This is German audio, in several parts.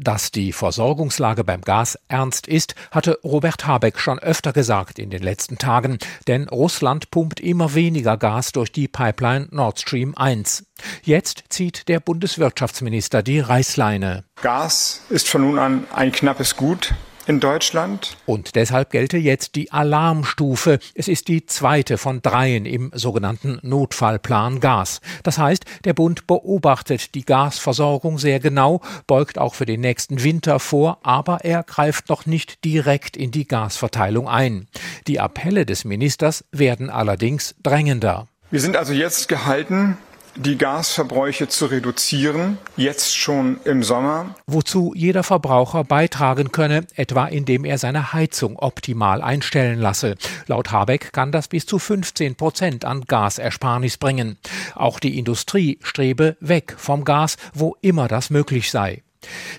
Dass die Versorgungslage beim Gas ernst ist, hatte Robert Habeck schon öfter gesagt in den letzten Tagen, denn Russland pumpt immer weniger Gas durch die Pipeline Nord Stream 1. Jetzt zieht der Bundeswirtschaftsminister die Reißleine. Gas ist von nun an ein knappes Gut in Deutschland. Und deshalb gelte jetzt die Alarmstufe. Es ist die zweite von dreien im sogenannten Notfallplan Gas. Das heißt, der Bund beobachtet die Gasversorgung sehr genau, beugt auch für den nächsten Winter vor, aber er greift noch nicht direkt in die Gasverteilung ein. Die Appelle des Ministers werden allerdings drängender. Wir sind also jetzt gehalten, die Gasverbräuche zu reduzieren, jetzt schon im Sommer. Wozu jeder Verbraucher beitragen könne, etwa indem er seine Heizung optimal einstellen lasse. Laut Habeck kann das bis zu 15 Prozent an Gasersparnis bringen. Auch die Industrie strebe weg vom Gas, wo immer das möglich sei.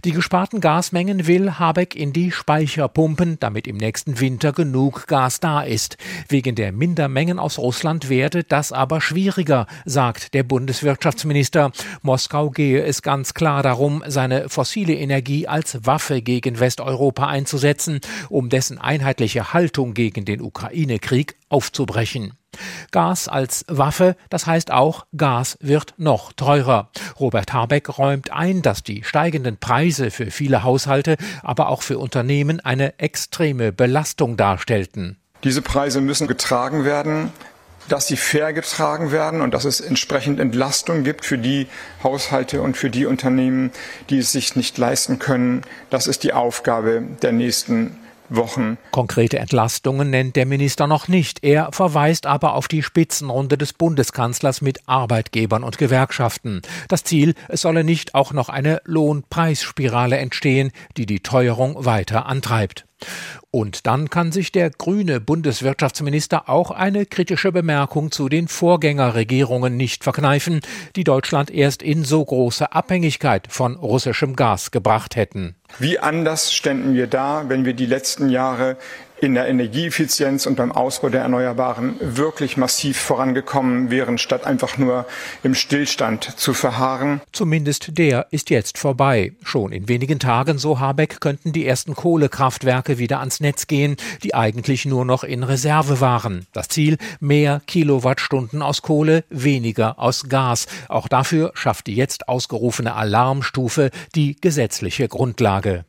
Die gesparten Gasmengen will Habeck in die Speicher pumpen, damit im nächsten Winter genug Gas da ist. Wegen der Mindermengen aus Russland werde das aber schwieriger, sagt der Bundeswirtschaftsminister. Moskau gehe es ganz klar darum, seine fossile Energie als Waffe gegen Westeuropa einzusetzen, um dessen einheitliche Haltung gegen den Ukraine-Krieg aufzubrechen. Gas als Waffe, das heißt auch, Gas wird noch teurer. Robert Habeck räumt ein, dass die steigenden Preise für viele Haushalte, aber auch für Unternehmen eine extreme Belastung darstellten. Diese Preise müssen getragen werden dass sie fair getragen werden und dass es entsprechend Entlastung gibt für die Haushalte und für die Unternehmen, die es sich nicht leisten können. Das ist die Aufgabe der nächsten Wochen. Konkrete Entlastungen nennt der Minister noch nicht. Er verweist aber auf die Spitzenrunde des Bundeskanzlers mit Arbeitgebern und Gewerkschaften. Das Ziel, es solle nicht auch noch eine Lohnpreisspirale entstehen, die die Teuerung weiter antreibt. Und dann kann sich der grüne Bundeswirtschaftsminister auch eine kritische Bemerkung zu den Vorgängerregierungen nicht verkneifen, die Deutschland erst in so große Abhängigkeit von russischem Gas gebracht hätten. Wie anders ständen wir da, wenn wir die letzten Jahre in der Energieeffizienz und beim Ausbau der Erneuerbaren wirklich massiv vorangekommen wären, statt einfach nur im Stillstand zu verharren. Zumindest der ist jetzt vorbei. Schon in wenigen Tagen, so Habeck, könnten die ersten Kohlekraftwerke wieder ans Netz gehen, die eigentlich nur noch in Reserve waren. Das Ziel, mehr Kilowattstunden aus Kohle, weniger aus Gas. Auch dafür schafft die jetzt ausgerufene Alarmstufe die gesetzliche Grundlage.